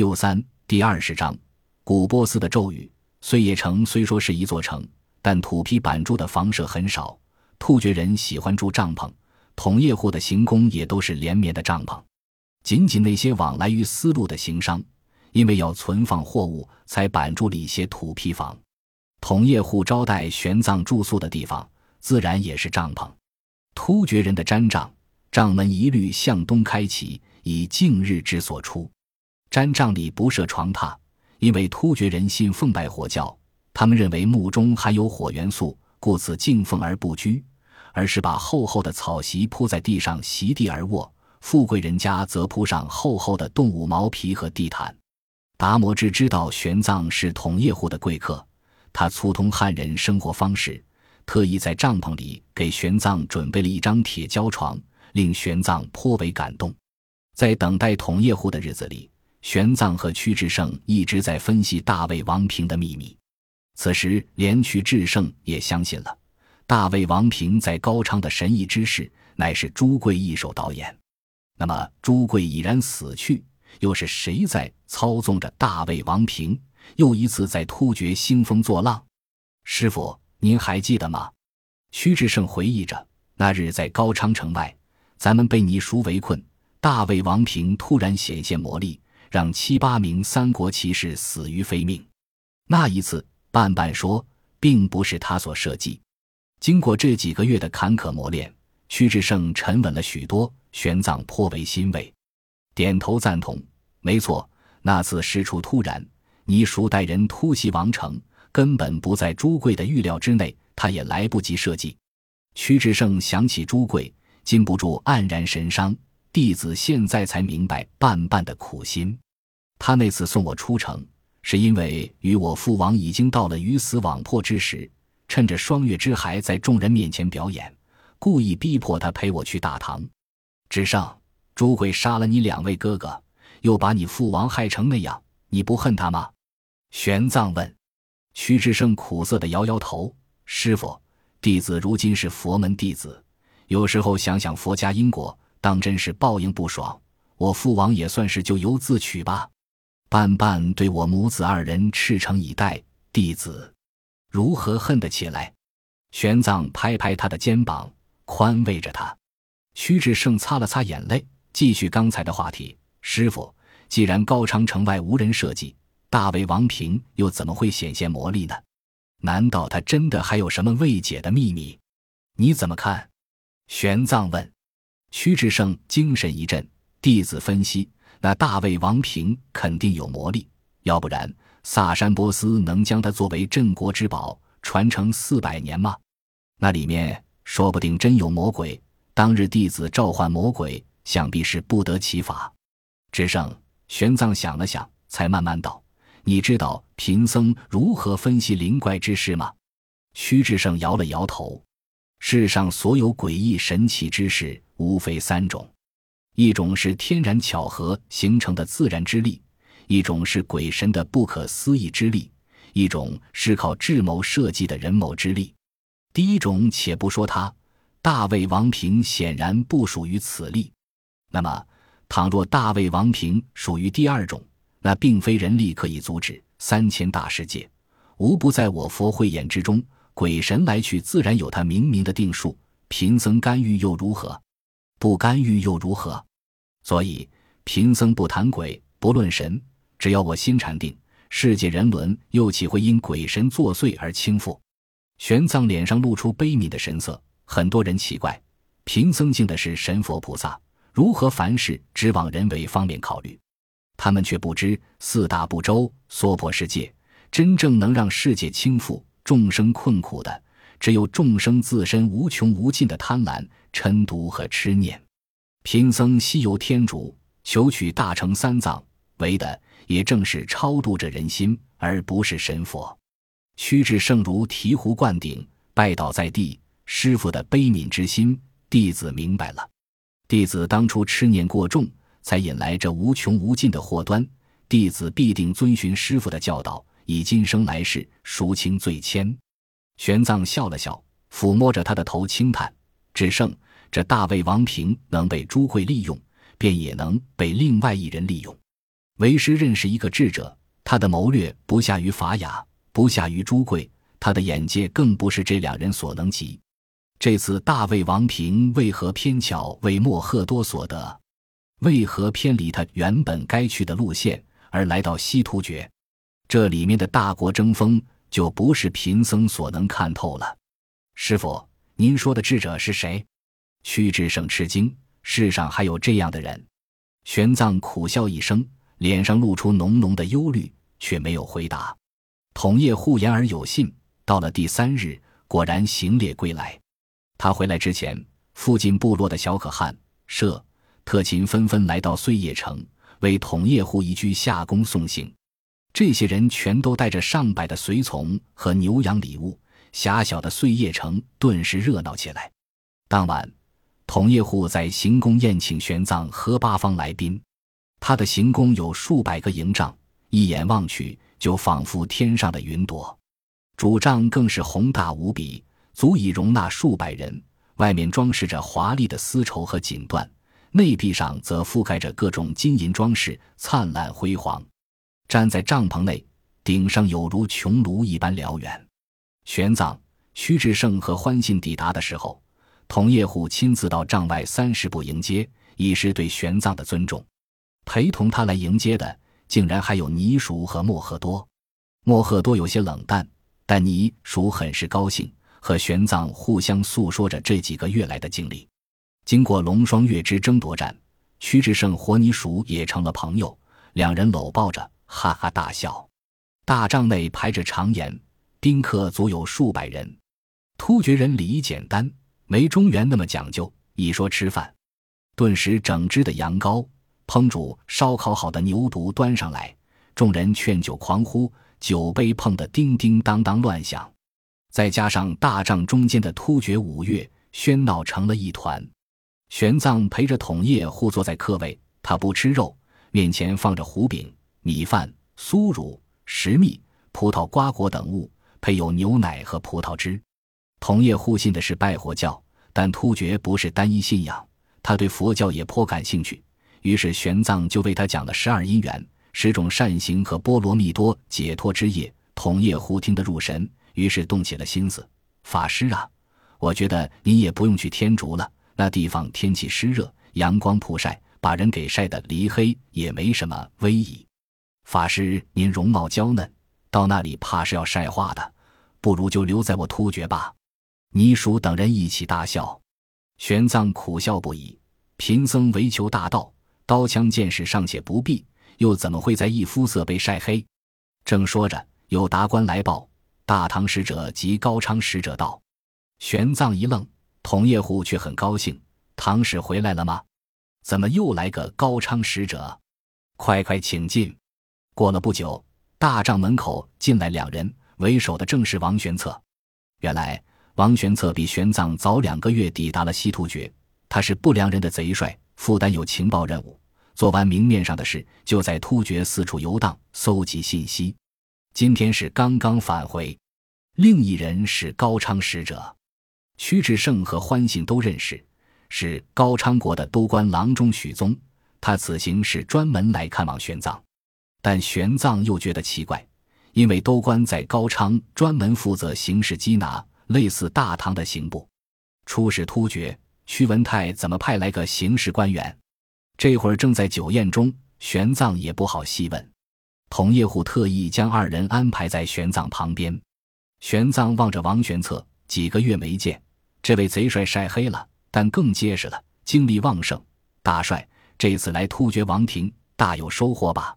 六三第二十章，古波斯的咒语。碎叶城虽说是一座城，但土坯板筑的房舍很少。突厥人喜欢住帐篷，同业户的行宫也都是连绵的帐篷。仅仅那些往来于丝路的行商，因为要存放货物，才板筑了一些土坯房。同业户招待玄奘住宿的地方，自然也是帐篷。突厥人的毡帐，帐门一律向东开启，以敬日之所出。毡帐里不设床榻，因为突厥人信奉拜火教，他们认为墓中含有火元素，故此敬奉而不居，而是把厚厚的草席铺在地上，席地而卧。富贵人家则铺上厚厚的动物毛皮和地毯。达摩智知道玄奘是统叶户的贵客，他粗通汉人生活方式，特意在帐篷里给玄奘准备了一张铁胶床，令玄奘颇为感动。在等待统叶户的日子里。玄奘和屈志胜一直在分析大魏王平的秘密，此时连屈志胜也相信了大魏王平在高昌的神异之事乃是朱贵一手导演。那么朱贵已然死去，又是谁在操纵着大魏王平又一次在突厥兴风作浪？师傅，您还记得吗？屈志胜回忆着，那日在高昌城外，咱们被泥叔围困，大魏王平突然显现魔力。让七八名三国骑士死于非命。那一次，半半说并不是他所设计。经过这几个月的坎坷磨练，屈志胜沉稳了许多。玄奘颇为欣慰，点头赞同。没错，那次事出突然，倪叔带人突袭王城，根本不在朱贵的预料之内，他也来不及设计。屈志胜想起朱贵，禁不住黯然神伤。弟子现在才明白半半的苦心。他那次送我出城，是因为与我父王已经到了鱼死网破之时，趁着双月之孩在众人面前表演，故意逼迫他陪我去大唐。之上，朱贵杀了你两位哥哥，又把你父王害成那样，你不恨他吗？玄奘问。屈志胜苦涩的摇摇头：“师傅，弟子如今是佛门弟子，有时候想想佛家因果。”当真是报应不爽，我父王也算是咎由自取吧。半半对我母子二人赤诚以待，弟子如何恨得起来？玄奘拍拍他的肩膀，宽慰着他。屈志胜擦了擦眼泪，继续刚才的话题：“师傅，既然高昌城外无人设计，大魏王平又怎么会显现魔力呢？难道他真的还有什么未解的秘密？你怎么看？”玄奘问。屈志胜精神一振，弟子分析，那大魏王平肯定有魔力，要不然萨珊波斯能将他作为镇国之宝传承四百年吗？那里面说不定真有魔鬼。当日弟子召唤魔鬼，想必是不得其法。志胜，玄奘想了想，才慢慢道：“你知道贫僧如何分析灵怪之事吗？”屈志胜摇了摇头。世上所有诡异神奇之事，无非三种：一种是天然巧合形成的自然之力；一种是鬼神的不可思议之力；一种是靠智谋设计的人谋之力。第一种，且不说它，大魏王平显然不属于此力。那么，倘若大魏王平属于第二种，那并非人力可以阻止。三千大世界，无不在我佛慧眼之中。鬼神来去，自然有他明明的定数。贫僧干预又如何？不干预又如何？所以贫僧不谈鬼，不论神。只要我心禅定，世界人伦又岂会因鬼神作祟而倾覆？玄奘脸上露出悲悯的神色。很多人奇怪，贫僧敬的是神佛菩萨，如何凡事只往人为方面考虑？他们却不知四大部洲娑婆世界，真正能让世界倾覆。众生困苦的，只有众生自身无穷无尽的贪婪、嗔毒和痴念。贫僧西游天竺，求取大乘三藏，为的也正是超度这人心，而不是神佛。屈指圣如醍醐灌顶，拜倒在地。师傅的悲悯之心，弟子明白了。弟子当初痴念过重，才引来这无穷无尽的祸端。弟子必定遵循师傅的教导。以今生来世赎清罪愆，玄奘笑了笑，抚摸着他的头轻叹：“只剩这大魏王平能被朱贵利用，便也能被另外一人利用。为师认识一个智者，他的谋略不下于法雅，不下于朱贵，他的眼界更不是这两人所能及。这次大魏王平为何偏巧为莫赫多所得？为何偏离他原本该去的路线，而来到西突厥？这里面的大国争锋，就不是贫僧所能看透了。师傅，您说的智者是谁？屈志胜吃惊，世上还有这样的人？玄奘苦笑一声，脸上露出浓浓的忧虑，却没有回答。统叶护言而有信，到了第三日，果然行列归来。他回来之前，附近部落的小可汗、舍、特勤纷纷来到碎叶城，为统叶护一居下宫送行。这些人全都带着上百的随从和牛羊礼物，狭小的碎叶城顿时热闹起来。当晚，统叶护在行宫宴请玄奘和八方来宾。他的行宫有数百个营帐，一眼望去就仿佛天上的云朵，主帐更是宏大无比。足以容纳数百人，外面装饰着华丽的丝绸和锦缎，内壁上则覆盖着各种金银装饰，灿烂辉煌。站在帐篷内，顶上有如穹庐一般辽远。玄奘、屈志胜和欢信抵达的时候，同叶虎亲自到帐外三十步迎接，以示对玄奘的尊重。陪同他来迎接的，竟然还有尼叔和莫赫多。莫赫多有些冷淡，但尼叔很是高兴。和玄奘互相诉说着这几个月来的经历。经过龙双月之争夺战，屈志胜和泥鼠也成了朋友，两人搂抱着，哈哈大笑。大帐内排着长筵，宾客足有数百人。突厥人礼仪简单，没中原那么讲究。一说吃饭，顿时整只的羊羔、烹煮烧烤好的牛犊端上来，众人劝酒狂呼，酒杯碰得叮叮当当乱响。再加上大帐中间的突厥舞乐，喧闹成了一团。玄奘陪着统叶互坐在客位，他不吃肉，面前放着胡饼、米饭、酥乳、食蜜、葡萄瓜果等物，配有牛奶和葡萄汁。同叶互信的是拜火教，但突厥不是单一信仰，他对佛教也颇感兴趣。于是玄奘就为他讲了十二因缘、十种善行和波罗蜜多解脱之业。同叶互听得入神。于是动起了心思，法师啊，我觉得您也不用去天竺了。那地方天气湿热，阳光曝晒，把人给晒得离黑，也没什么威仪。法师您容貌娇嫩，到那里怕是要晒化的，不如就留在我突厥吧。尼叔等人一起大笑，玄奘苦笑不已。贫僧为求大道，刀枪剑士尚且不避，又怎么会在一肤色被晒黑？正说着，有达官来报。大唐使者及高昌使者到，玄奘一愣，统叶护却很高兴。唐使回来了吗？怎么又来个高昌使者？快快请进。过了不久，大帐门口进来两人，为首的正是王玄策。原来王玄策比玄奘早两个月抵达了西突厥，他是不良人的贼帅，负担有情报任务。做完明面上的事，就在突厥四处游荡，搜集信息。今天是刚刚返回。另一人是高昌使者，屈志胜和欢信都认识，是高昌国的都官郎中许宗。他此行是专门来看望玄奘，但玄奘又觉得奇怪，因为都官在高昌专门负责刑事缉拿，类似大唐的刑部。出使突厥，屈文泰怎么派来个刑事官员？这会儿正在酒宴中，玄奘也不好细问。同叶虎特意将二人安排在玄奘旁边。玄奘望着王玄策，几个月没见，这位贼帅晒黑了，但更结实了，精力旺盛。大帅这次来突厥王庭，大有收获吧？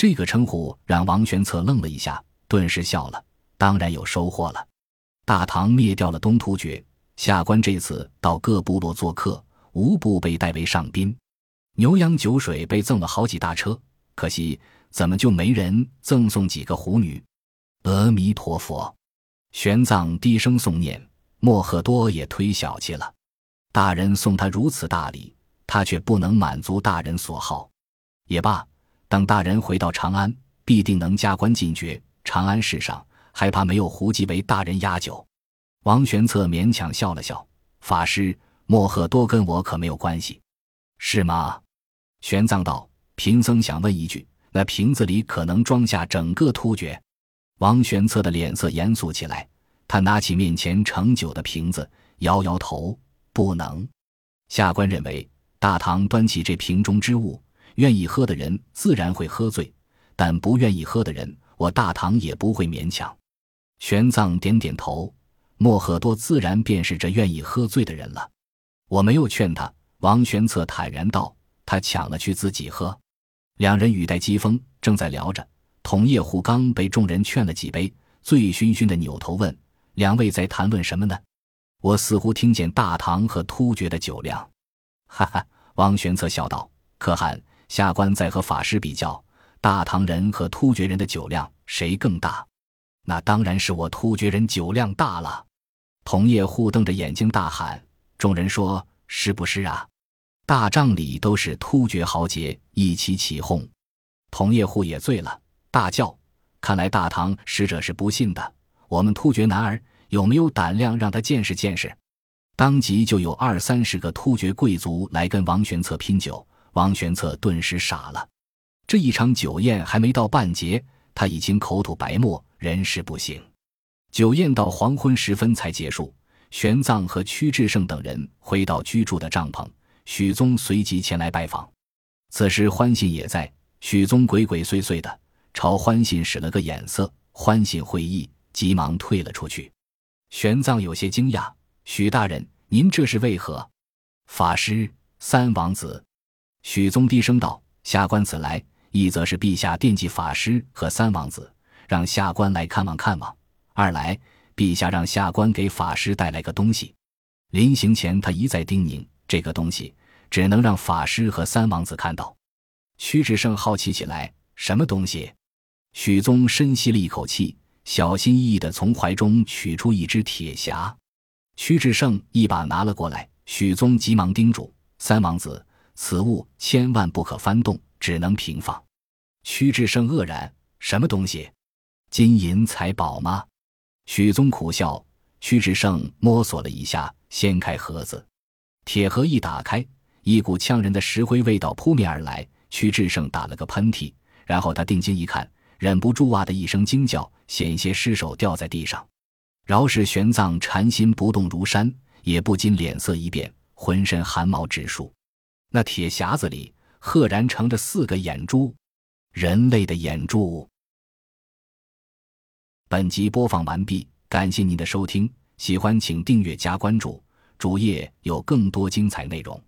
这个称呼让王玄策愣了一下，顿时笑了。当然有收获了。大唐灭掉了东突厥，下官这次到各部落做客，无不被带为上宾，牛羊酒水被赠了好几大车。可惜怎么就没人赠送几个狐女？阿弥陀佛。玄奘低声诵念，莫赫多也忒小气了。大人送他如此大礼，他却不能满足大人所好。也罢，等大人回到长安，必定能加官进爵。长安世上，还怕没有胡姬为大人压酒？王玄策勉强笑了笑：“法师，莫赫多跟我可没有关系，是吗？”玄奘道：“贫僧想问一句，那瓶子里可能装下整个突厥。王玄策的脸色严肃起来，他拿起面前盛酒的瓶子，摇摇头：“不能。”下官认为，大唐端起这瓶中之物，愿意喝的人自然会喝醉，但不愿意喝的人，我大唐也不会勉强。玄奘点点头，莫赫多自然便是这愿意喝醉的人了。我没有劝他，王玄策坦然道：“他抢了去自己喝。”两人语带讥讽，正在聊着。同叶护刚被众人劝了几杯，醉醺醺的扭头问：“两位在谈论什么呢？”我似乎听见大唐和突厥的酒量。哈哈，王玄策笑道：“可汗，下官在和法师比较，大唐人和突厥人的酒量谁更大？那当然是我突厥人酒量大了。”统叶护瞪着眼睛大喊：“众人说是不是啊？”大帐里都是突厥豪杰一起起哄，统叶护也醉了。大叫：“看来大唐使者是不信的。我们突厥男儿有没有胆量让他见识见识？”当即就有二三十个突厥贵族来跟王玄策拼酒。王玄策顿时傻了。这一场酒宴还没到半截，他已经口吐白沫，人事不省。酒宴到黄昏时分才结束。玄奘和屈志胜等人回到居住的帐篷，许宗随即前来拜访。此时欢信也在，许宗鬼鬼祟祟的。朝欢信使了个眼色，欢信会意，急忙退了出去。玄奘有些惊讶：“许大人，您这是为何？”法师三王子，许宗低声道：“下官此来，一则是陛下惦记法师和三王子，让下官来看望看望；二来，陛下让下官给法师带来个东西。临行前，他一再叮咛，这个东西只能让法师和三王子看到。”屈志胜好奇起来：“什么东西？”许宗深吸了一口气，小心翼翼地从怀中取出一只铁匣。屈志胜一把拿了过来，许宗急忙叮嘱三王子：“此物千万不可翻动，只能平放。”屈志胜愕然：“什么东西？金银财宝吗？”许宗苦笑。屈志胜摸索了一下，掀开盒子，铁盒一打开，一股呛人的石灰味道扑面而来。屈志胜打了个喷嚏，然后他定睛一看。忍不住哇的一声惊叫，险些失手掉在地上。饶是玄奘禅心不动如山，也不禁脸色一变，浑身汗毛直竖。那铁匣子里赫然盛着四个眼珠，人类的眼珠。本集播放完毕，感谢您的收听，喜欢请订阅加关注，主页有更多精彩内容。